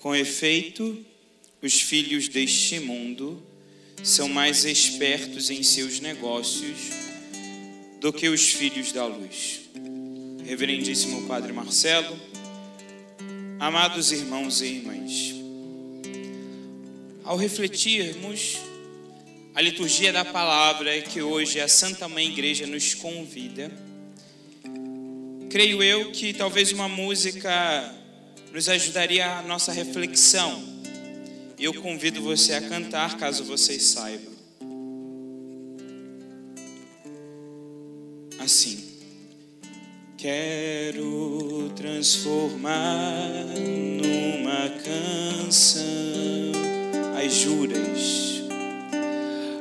Com efeito, os filhos deste mundo são mais espertos em seus negócios do que os filhos da luz. Reverendíssimo Padre Marcelo, amados irmãos e irmãs, ao refletirmos a liturgia da palavra que hoje a Santa Mãe Igreja nos convida, creio eu que talvez uma música nos ajudaria a nossa reflexão. E eu convido você a cantar, caso vocês saibam. Assim. Quero transformar numa canção as juras,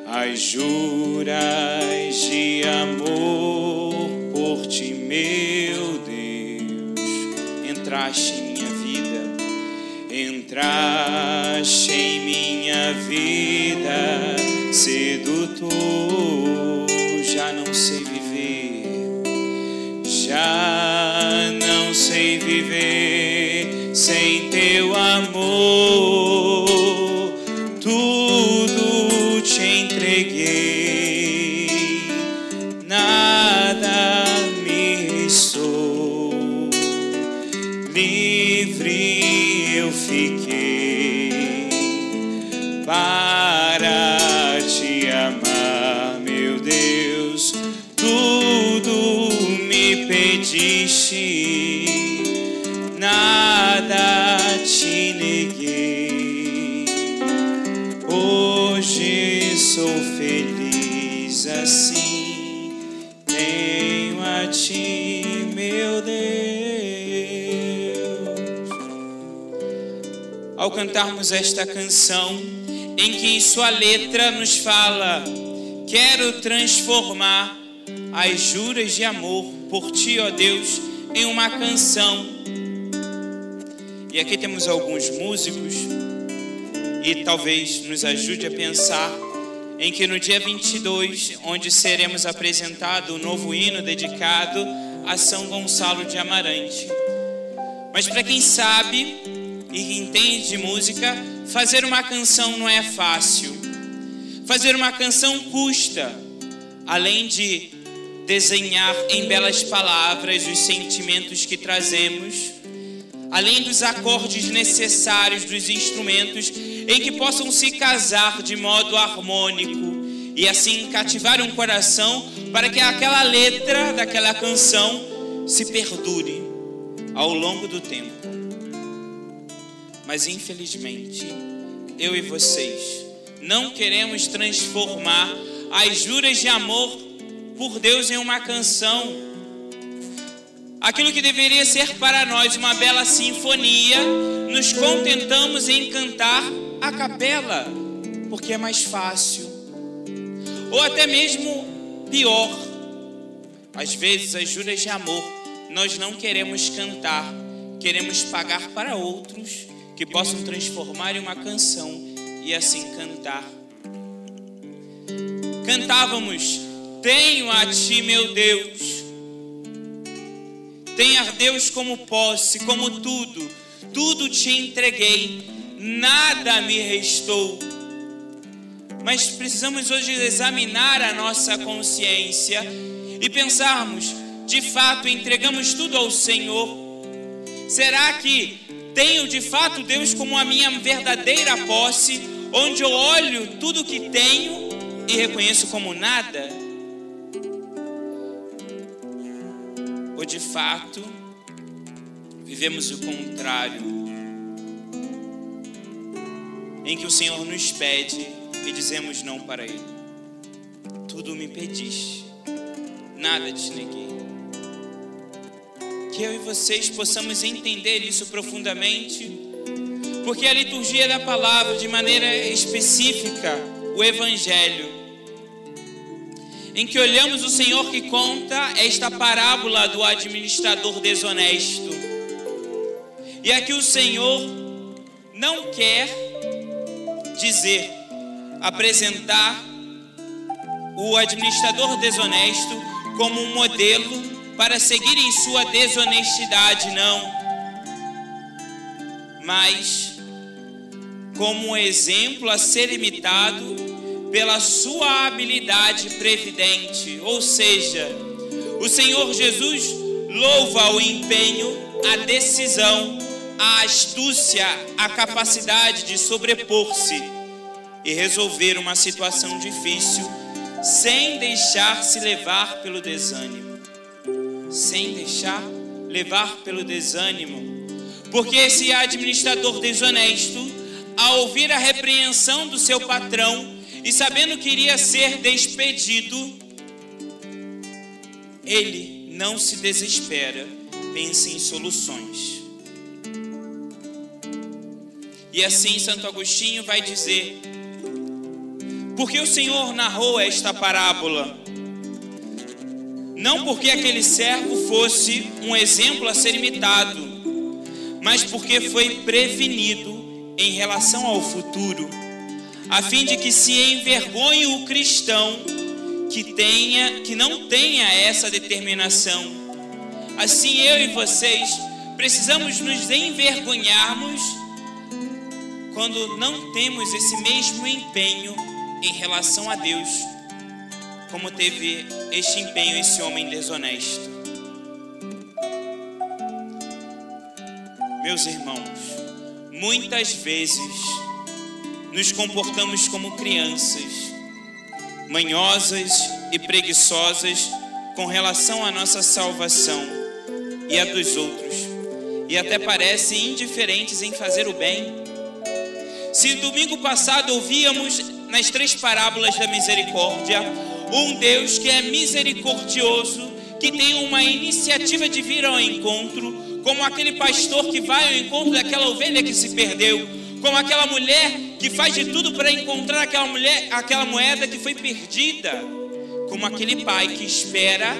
as juras de amor por ti, meu Deus. Entraste em entraste em minha vida, sedutor. Cantarmos esta canção, em que em sua letra nos fala: Quero transformar as juras de amor por ti, ó Deus, em uma canção. E aqui temos alguns músicos e talvez nos ajude a pensar em que no dia 22, onde seremos apresentado o novo hino dedicado a São Gonçalo de Amarante. Mas para quem sabe e entende de música, fazer uma canção não é fácil. Fazer uma canção custa, além de desenhar em belas palavras os sentimentos que trazemos, além dos acordes necessários dos instrumentos em que possam se casar de modo harmônico e assim cativar um coração para que aquela letra daquela canção se perdure ao longo do tempo. Mas infelizmente, eu e vocês não queremos transformar as juras de amor por Deus em uma canção. Aquilo que deveria ser para nós uma bela sinfonia, nos contentamos em cantar a capela, porque é mais fácil. Ou até mesmo pior. Às vezes, as juras de amor nós não queremos cantar, queremos pagar para outros que possam transformar em uma canção e assim cantar. Cantávamos: Tenho a ti, meu Deus. Tenha Deus como posse, como tudo, tudo te entreguei, nada me restou. Mas precisamos hoje examinar a nossa consciência e pensarmos: de fato entregamos tudo ao Senhor? Será que tenho de fato Deus como a minha verdadeira posse, onde eu olho tudo que tenho e reconheço como nada? Ou de fato vivemos o contrário, em que o Senhor nos pede e dizemos não para Ele? Tudo me pediste, nada te neguei que eu e vocês possamos entender isso profundamente, porque a liturgia da palavra, de maneira específica, o Evangelho, em que olhamos o Senhor que conta esta parábola do administrador desonesto, e aqui o Senhor não quer dizer, apresentar o administrador desonesto como um modelo para seguir em sua desonestidade, não. Mas como um exemplo a ser imitado pela sua habilidade previdente, ou seja, o Senhor Jesus louva o empenho, a decisão, a astúcia, a capacidade de sobrepor-se e resolver uma situação difícil sem deixar-se levar pelo desânimo. Sem deixar levar pelo desânimo. Porque esse administrador desonesto, ao ouvir a repreensão do seu patrão e sabendo que iria ser despedido, ele não se desespera, pensa em soluções. E assim Santo Agostinho vai dizer: porque o Senhor narrou esta parábola? Não porque aquele servo fosse um exemplo a ser imitado, mas porque foi prevenido em relação ao futuro, a fim de que se envergonhe o cristão que tenha, que não tenha essa determinação. Assim eu e vocês precisamos nos envergonharmos quando não temos esse mesmo empenho em relação a Deus, como teve este empenho esse homem desonesto. Meus irmãos, muitas vezes nos comportamos como crianças, manhosas e preguiçosas com relação à nossa salvação e a dos outros, e até parecem indiferentes em fazer o bem. Se domingo passado ouvíamos nas três parábolas da misericórdia, um Deus que é misericordioso, que tem uma iniciativa de vir ao encontro, como aquele pastor que vai ao encontro daquela ovelha que se perdeu, como aquela mulher que faz de tudo para encontrar aquela mulher, aquela moeda que foi perdida, como aquele pai que espera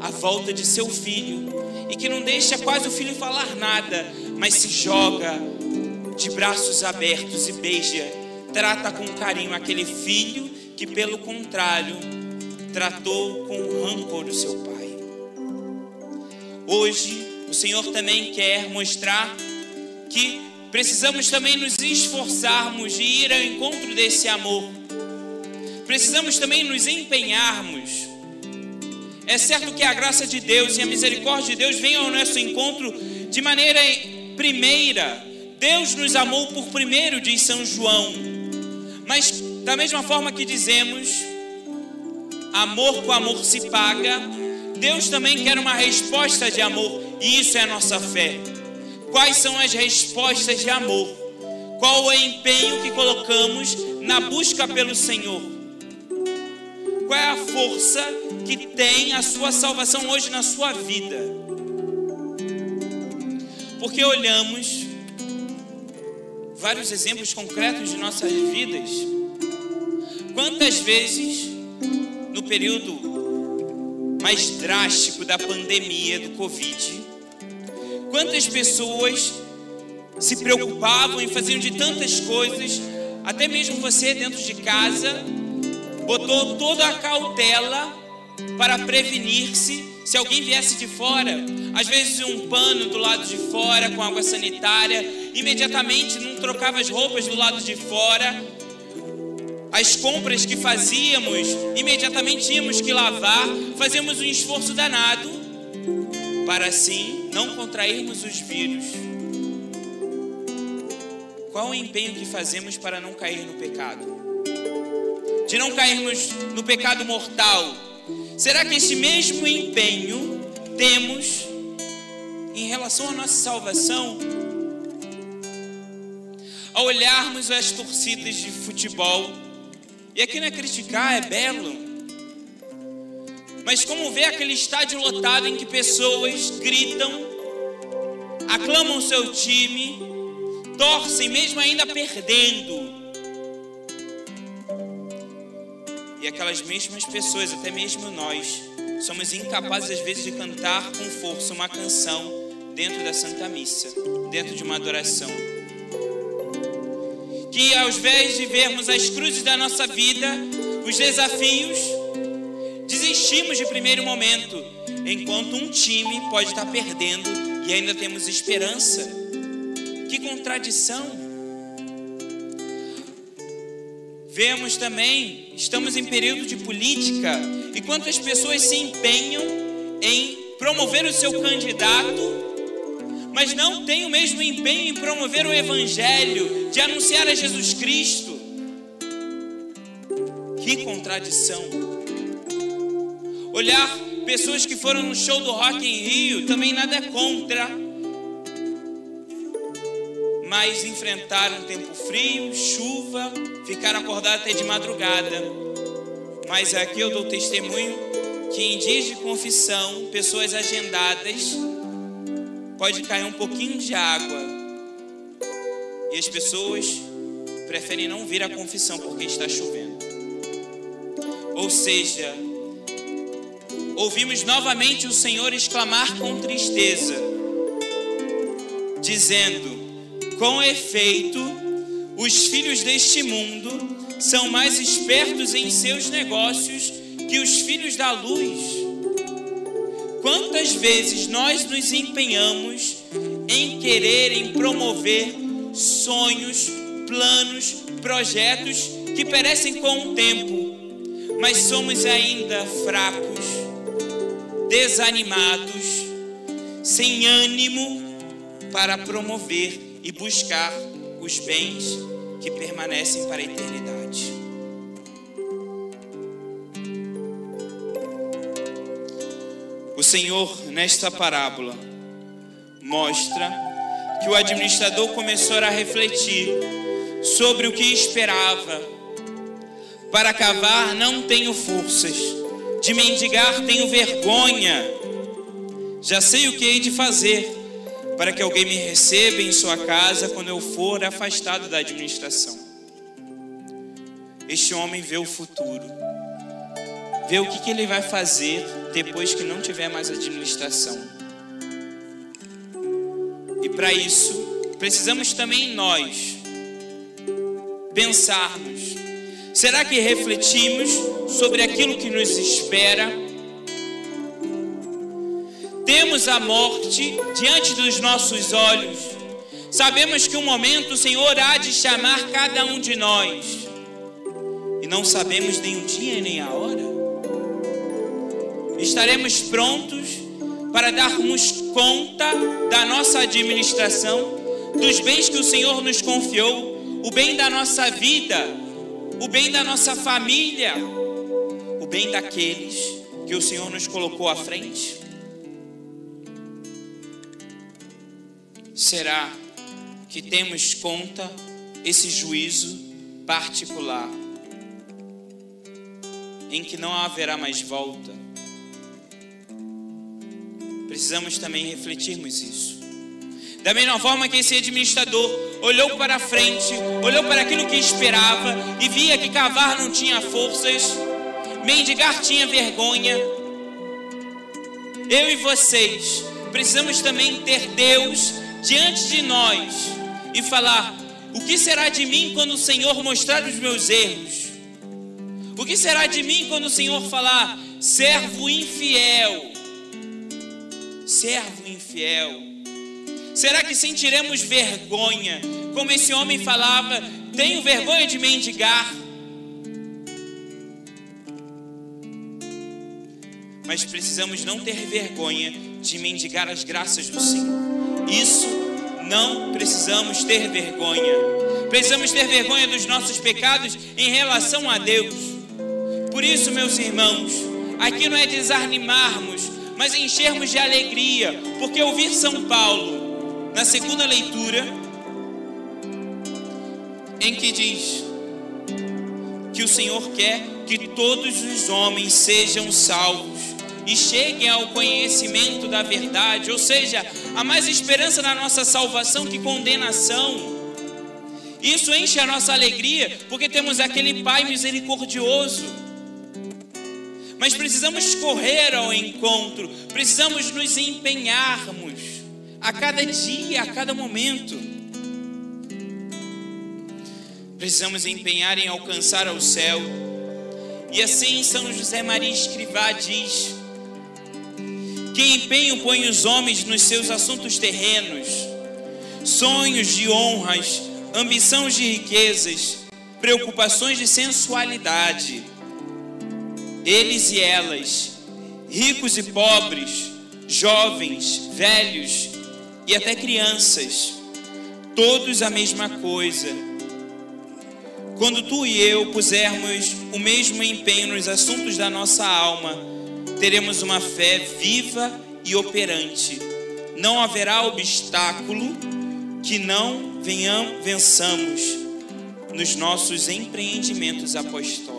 a volta de seu filho e que não deixa quase o filho falar nada, mas se joga de braços abertos e beija trata com carinho aquele filho que, pelo contrário, tratou com rancor o seu pai. Hoje, o Senhor também quer mostrar que precisamos também nos esforçarmos de ir ao encontro desse amor. Precisamos também nos empenharmos. É certo que a graça de Deus e a misericórdia de Deus vêm ao nosso encontro de maneira primeira. Deus nos amou por primeiro, diz São João. Mas da mesma forma que dizemos, amor com amor se paga, Deus também quer uma resposta de amor, e isso é a nossa fé. Quais são as respostas de amor? Qual o empenho que colocamos na busca pelo Senhor? Qual é a força que tem a sua salvação hoje na sua vida? Porque olhamos vários exemplos concretos de nossas vidas. Quantas vezes, no período mais drástico da pandemia do Covid, quantas pessoas se preocupavam e faziam de tantas coisas, até mesmo você dentro de casa, botou toda a cautela para prevenir-se se alguém viesse de fora, às vezes um pano do lado de fora com água sanitária, imediatamente não trocava as roupas do lado de fora. As compras que fazíamos, imediatamente tínhamos que lavar, fazíamos um esforço danado para assim não contrairmos os vírus. Qual o empenho que fazemos para não cair no pecado? De não cairmos no pecado mortal. Será que esse mesmo empenho temos em relação à nossa salvação? ao olharmos as torcidas de futebol, e aqui não é criticar, é belo, mas como ver aquele estádio lotado em que pessoas gritam, aclamam seu time, torcem mesmo ainda perdendo. E aquelas mesmas pessoas, até mesmo nós, somos incapazes às vezes de cantar com força uma canção dentro da Santa Missa, dentro de uma adoração que ao invés de vermos as cruzes da nossa vida, os desafios, desistimos de primeiro momento, enquanto um time pode estar perdendo e ainda temos esperança. Que contradição! vemos também, estamos em período de política, e quantas pessoas se empenham em promover o seu candidato, mas não têm o mesmo empenho em promover o Evangelho, de anunciar a Jesus Cristo. Que contradição! Olhar pessoas que foram no show do Rock em Rio, também nada é contra, mas enfrentaram tempo frio, chuva, ficaram acordados até de madrugada. Mas aqui eu dou testemunho que em dias de confissão, pessoas agendadas, pode cair um pouquinho de água. E as pessoas preferem não vir à confissão porque está chovendo. Ou seja, ouvimos novamente o Senhor exclamar com tristeza, dizendo: Com efeito, os filhos deste mundo são mais espertos em seus negócios que os filhos da luz. Quantas vezes nós nos empenhamos em querer, em promover sonhos, planos, projetos que perecem com o tempo, mas somos ainda fracos, desanimados, sem ânimo para promover e buscar os bens que permanecem para a eternidade. Senhor, nesta parábola, mostra que o administrador começou a refletir sobre o que esperava. Para cavar não tenho forças, de mendigar tenho vergonha. Já sei o que hei de fazer para que alguém me receba em sua casa quando eu for afastado da administração. Este homem vê o futuro, vê o que, que ele vai fazer depois que não tiver mais administração. E para isso, precisamos também nós pensarmos: será que refletimos sobre aquilo que nos espera? Temos a morte diante dos nossos olhos. Sabemos que um momento o Senhor há de chamar cada um de nós. E não sabemos nem o dia nem a hora estaremos prontos para darmos conta da nossa administração, dos bens que o Senhor nos confiou, o bem da nossa vida, o bem da nossa família, o bem daqueles que o Senhor nos colocou à frente? Será que temos conta esse juízo particular em que não haverá mais volta? Precisamos também refletirmos isso. Da mesma forma que esse administrador olhou para frente, olhou para aquilo que esperava e via que cavar não tinha forças, mendigar tinha vergonha. Eu e vocês precisamos também ter Deus diante de nós e falar: o que será de mim quando o Senhor mostrar os meus erros? O que será de mim quando o Senhor falar, servo infiel? Servo infiel? Será que sentiremos vergonha, como esse homem falava, tenho vergonha de mendigar? Mas precisamos não ter vergonha de mendigar as graças do Senhor. Isso não precisamos ter vergonha. Precisamos ter vergonha dos nossos pecados em relação a Deus. Por isso, meus irmãos, aqui não é desanimarmos, mas enchermos de alegria, porque ouvir São Paulo na segunda leitura, em que diz que o Senhor quer que todos os homens sejam salvos e cheguem ao conhecimento da verdade, ou seja, há mais esperança na nossa salvação que condenação. Isso enche a nossa alegria, porque temos aquele Pai misericordioso mas precisamos correr ao encontro, precisamos nos empenharmos a cada dia, a cada momento. Precisamos empenhar em alcançar ao céu. E assim São José Maria Escrivá diz: Que empenho põe os homens nos seus assuntos terrenos, sonhos de honras, ambição de riquezas, preocupações de sensualidade. Eles e elas, ricos e pobres, jovens, velhos e até crianças, todos a mesma coisa. Quando tu e eu pusermos o mesmo empenho nos assuntos da nossa alma, teremos uma fé viva e operante. Não haverá obstáculo que não venham, vençamos nos nossos empreendimentos apostólicos.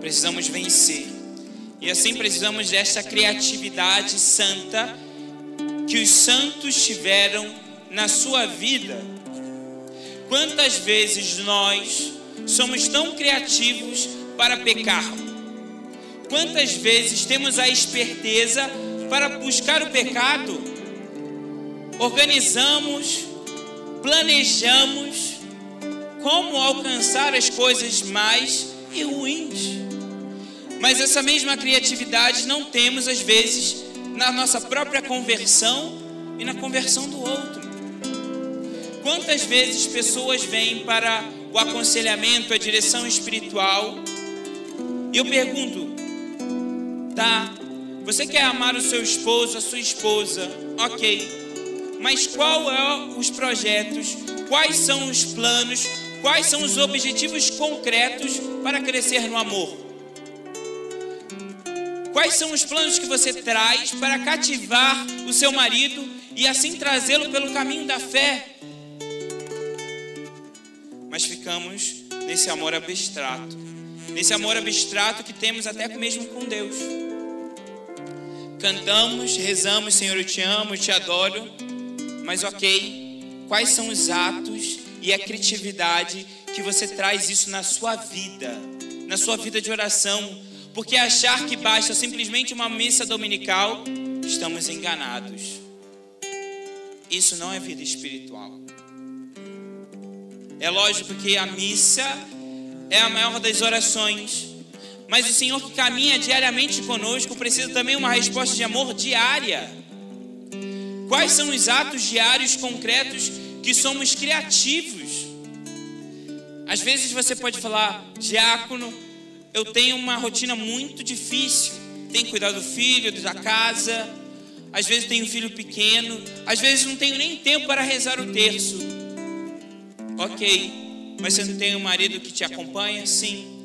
Precisamos vencer. E assim precisamos desta criatividade santa que os santos tiveram na sua vida. Quantas vezes nós somos tão criativos para pecar? Quantas vezes temos a esperteza para buscar o pecado? Organizamos, planejamos como alcançar as coisas mais e ruins. Mas essa mesma criatividade não temos às vezes na nossa própria conversão e na conversão do outro. Quantas vezes pessoas vêm para o aconselhamento, a direção espiritual, e eu pergunto: tá, você quer amar o seu esposo, a sua esposa, ok, mas qual é os projetos, quais são os planos, quais são os objetivos concretos para crescer no amor? Quais são os planos que você traz para cativar o seu marido e assim trazê-lo pelo caminho da fé? Mas ficamos nesse amor abstrato, nesse amor abstrato que temos até mesmo com Deus. Cantamos, rezamos, Senhor, eu te amo, eu te adoro, mas ok, quais são os atos e a criatividade que você traz isso na sua vida, na sua vida de oração, porque achar que basta simplesmente uma missa dominical, estamos enganados. Isso não é vida espiritual. É lógico que a missa é a maior das orações, mas o Senhor que caminha diariamente conosco precisa também uma resposta de amor diária. Quais são os atos diários concretos que somos criativos? Às vezes você pode falar, diácono, eu tenho uma rotina muito difícil. Tenho que cuidar do filho, da casa. Às vezes tenho um filho pequeno. Às vezes não tenho nem tempo para rezar o terço. Ok, mas você não tem um marido que te acompanha? Sim.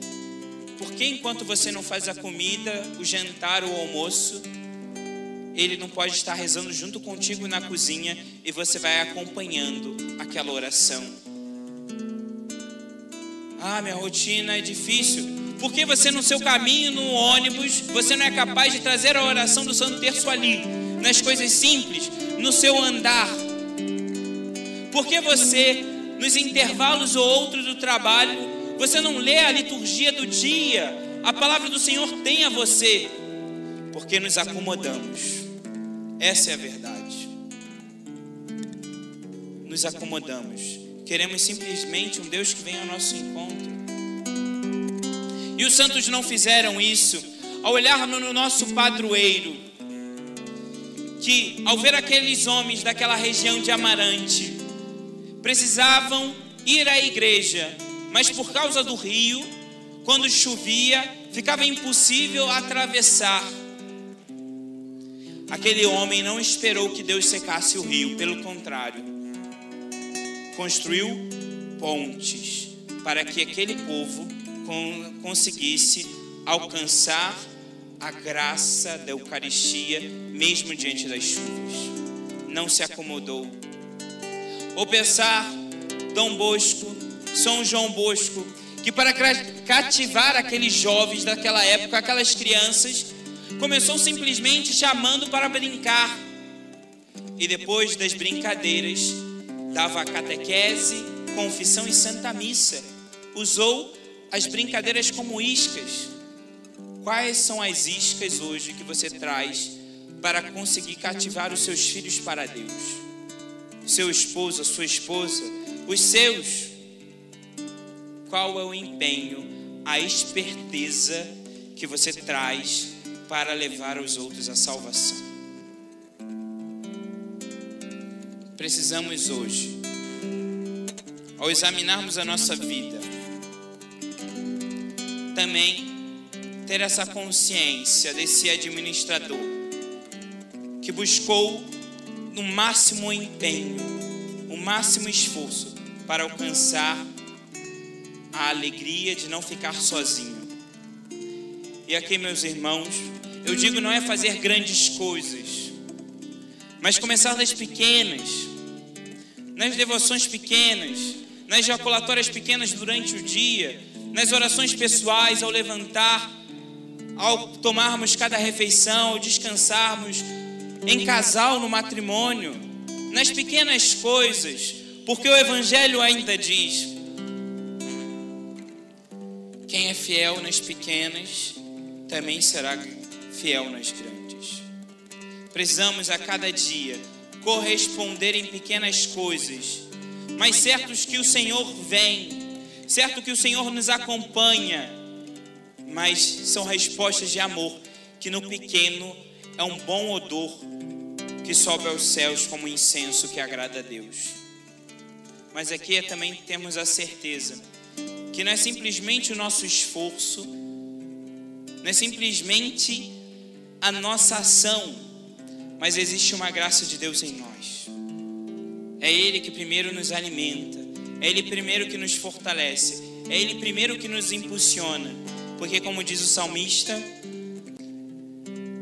Porque enquanto você não faz a comida, o jantar, o almoço, ele não pode estar rezando junto contigo na cozinha e você vai acompanhando aquela oração. Ah, minha rotina é difícil. Porque você no seu caminho no ônibus, você não é capaz de trazer a oração do Santo Terço ali, nas coisas simples, no seu andar. Porque você nos intervalos ou outros do trabalho, você não lê a liturgia do dia, a palavra do Senhor tem a você, porque nos acomodamos. Essa é a verdade. Nos acomodamos. Queremos simplesmente um Deus que venha ao nosso encontro. E os santos não fizeram isso. Ao olharmos no nosso padroeiro, que ao ver aqueles homens daquela região de Amarante, precisavam ir à igreja, mas por causa do rio, quando chovia, ficava impossível atravessar. Aquele homem não esperou que Deus secasse o rio, pelo contrário, construiu pontes para que aquele povo conseguisse alcançar a graça da Eucaristia, mesmo diante das chuvas. Não se acomodou. Ou pensar Dom Bosco, São João Bosco, que para cativar aqueles jovens daquela época, aquelas crianças, começou simplesmente chamando para brincar. E depois das brincadeiras, dava a catequese, confissão e santa missa. Usou as brincadeiras como iscas. Quais são as iscas hoje que você traz para conseguir cativar os seus filhos para Deus? Seu esposo, a sua esposa, os seus. Qual é o empenho, a esperteza que você traz para levar os outros à salvação? Precisamos hoje ao examinarmos a nossa vida, também ter essa consciência desse administrador que buscou no máximo empenho, o máximo esforço para alcançar a alegria de não ficar sozinho. E aqui, meus irmãos, eu digo não é fazer grandes coisas, mas começar das pequenas, nas devoções pequenas, nas ejaculatórias pequenas durante o dia, nas orações pessoais ao levantar, ao tomarmos cada refeição, ao descansarmos em casal no matrimônio, nas pequenas coisas, porque o Evangelho ainda diz: quem é fiel nas pequenas também será fiel nas grandes. Precisamos a cada dia corresponder em pequenas coisas, mas certos que o Senhor vem, certo que o Senhor nos acompanha, mas são respostas de amor que no pequeno é um bom odor que sobe aos céus como incenso que agrada a Deus. Mas aqui também temos a certeza que não é simplesmente o nosso esforço, não é simplesmente a nossa ação, mas existe uma graça de Deus em nós. É Ele que primeiro nos alimenta, é Ele primeiro que nos fortalece, é Ele primeiro que nos impulsiona, porque, como diz o salmista,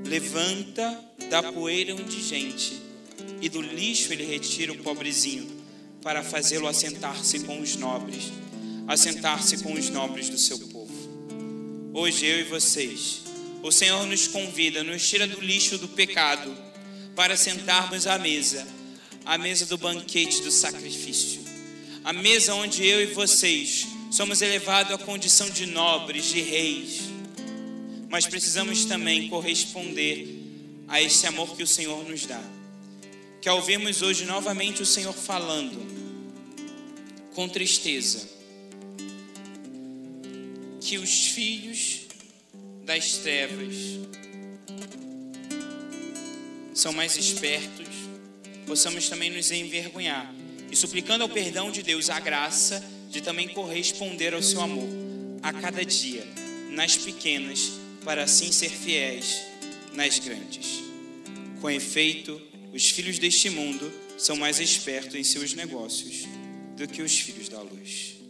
levanta da poeira um indigente e do lixo ele retira o pobrezinho para fazê-lo assentar-se com os nobres, assentar-se com os nobres do seu povo. Hoje eu e vocês, o Senhor nos convida, nos tira do lixo do pecado para sentarmos à mesa, à mesa do banquete do sacrifício, a mesa onde eu e vocês somos elevados à condição de nobres, de reis, mas precisamos também corresponder a esse amor que o Senhor nos dá. Que ao vermos hoje novamente o Senhor falando com tristeza, que os filhos das trevas são mais espertos, possamos também nos envergonhar e suplicando ao perdão de Deus a graça de também corresponder ao seu amor a cada dia, nas pequenas, para assim ser fiéis nas grandes. Com efeito, os filhos deste mundo são mais espertos em seus negócios do que os filhos da luz.